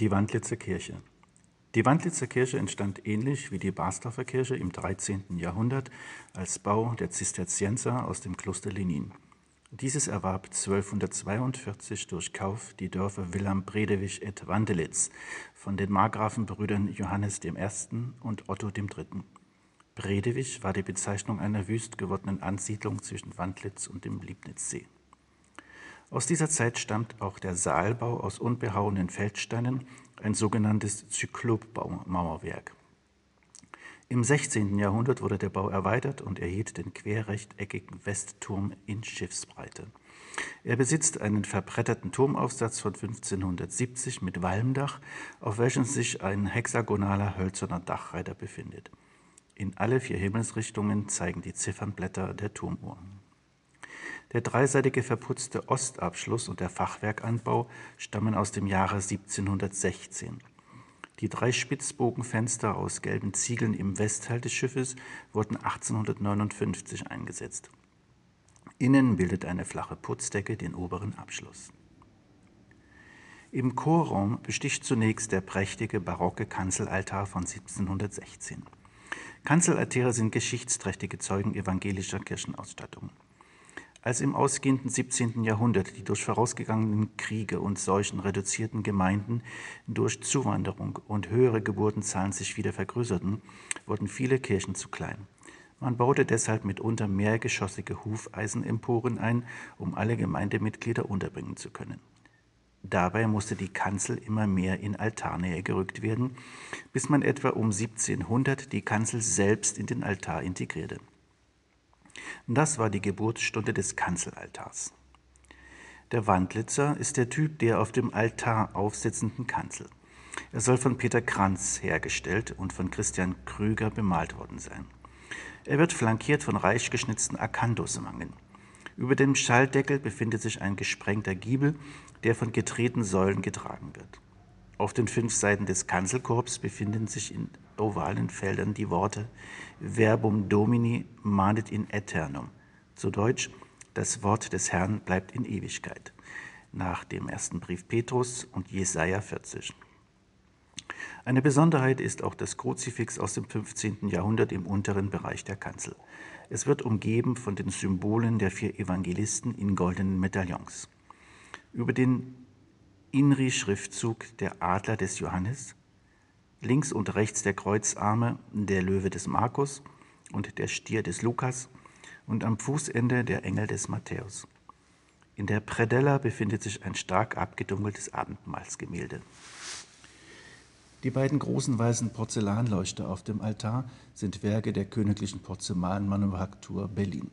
Die Wandlitzer Kirche. Die Wandlitzer Kirche entstand ähnlich wie die Basdorfer Kirche im 13. Jahrhundert als Bau der Zisterzienser aus dem Kloster Lenin. Dieses erwarb 1242 durch Kauf die Dörfer Wilhelm-Bredewig et Wandelitz von den Markgrafenbrüdern Johannes I. und Otto III. Bredewig war die Bezeichnung einer wüst gewordenen Ansiedlung zwischen Wandlitz und dem Liebnitzsee. Aus dieser Zeit stammt auch der Saalbau aus unbehauenen Feldsteinen, ein sogenanntes Zyklopmauerwerk. Im 16. Jahrhundert wurde der Bau erweitert und erhielt den querrechteckigen Westturm in Schiffsbreite. Er besitzt einen verbretterten Turmaufsatz von 1570 mit Walmdach, auf welchem sich ein hexagonaler hölzerner Dachreiter befindet. In alle vier Himmelsrichtungen zeigen die Ziffernblätter der Turmuhr. Der dreiseitige verputzte Ostabschluss und der Fachwerkanbau stammen aus dem Jahre 1716. Die drei Spitzbogenfenster aus gelben Ziegeln im Westteil des Schiffes wurden 1859 eingesetzt. Innen bildet eine flache Putzdecke den oberen Abschluss. Im Chorraum besticht zunächst der prächtige barocke Kanzelaltar von 1716. Kanzelaltäre sind geschichtsträchtige Zeugen evangelischer Kirchenausstattung. Als im ausgehenden 17. Jahrhundert die durch vorausgegangenen Kriege und Seuchen reduzierten Gemeinden durch Zuwanderung und höhere Geburtenzahlen sich wieder vergrößerten, wurden viele Kirchen zu klein. Man baute deshalb mitunter mehrgeschossige Hufeisenemporen ein, um alle Gemeindemitglieder unterbringen zu können. Dabei musste die Kanzel immer mehr in Altarnähe gerückt werden, bis man etwa um 1700 die Kanzel selbst in den Altar integrierte. Das war die Geburtsstunde des Kanzelaltars. Der Wandlitzer ist der Typ der auf dem Altar aufsitzenden Kanzel. Er soll von Peter Kranz hergestellt und von Christian Krüger bemalt worden sein. Er wird flankiert von reich geschnitzten Akanduswangen. Über dem Schalldeckel befindet sich ein gesprengter Giebel, der von gedrehten Säulen getragen wird. Auf den fünf Seiten des Kanzelkorbs befinden sich in ovalen Feldern die Worte Verbum Domini manet in aeternum. Zu Deutsch, das Wort des Herrn bleibt in Ewigkeit. Nach dem ersten Brief Petrus und Jesaja 40. Eine Besonderheit ist auch das Kruzifix aus dem 15. Jahrhundert im unteren Bereich der Kanzel. Es wird umgeben von den Symbolen der vier Evangelisten in goldenen Medaillons. Über den Inri-Schriftzug der Adler des Johannes links und rechts der Kreuzarme der Löwe des Markus und der Stier des Lukas und am Fußende der Engel des Matthäus. In der Predella befindet sich ein stark abgedunkeltes Abendmahlsgemälde. Die beiden großen weißen Porzellanleuchter auf dem Altar sind Werke der Königlichen Porzellanmanufaktur Berlin.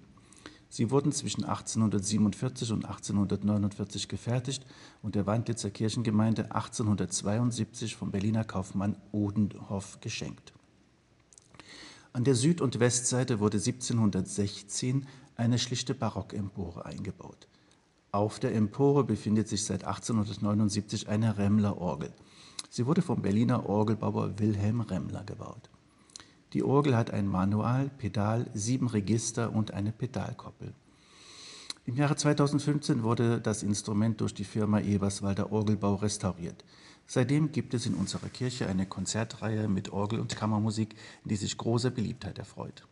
Sie wurden zwischen 1847 und 1849 gefertigt und der Wandlitzer Kirchengemeinde 1872 vom Berliner Kaufmann Odenhoff geschenkt. An der Süd- und Westseite wurde 1716 eine schlichte Barockempore eingebaut. Auf der Empore befindet sich seit 1879 eine Remmler-Orgel. Sie wurde vom Berliner Orgelbauer Wilhelm Remmler gebaut. Die Orgel hat ein Manual, Pedal, sieben Register und eine Pedalkoppel. Im Jahre 2015 wurde das Instrument durch die Firma Eberswalder Orgelbau restauriert. Seitdem gibt es in unserer Kirche eine Konzertreihe mit Orgel- und Kammermusik, die sich großer Beliebtheit erfreut.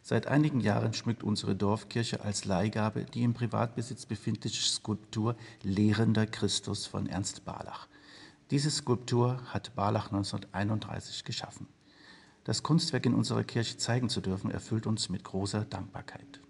Seit einigen Jahren schmückt unsere Dorfkirche als Leihgabe die im Privatbesitz befindliche Skulptur Lehrender Christus von Ernst Barlach. Diese Skulptur hat Barlach 1931 geschaffen. Das Kunstwerk in unserer Kirche zeigen zu dürfen, erfüllt uns mit großer Dankbarkeit.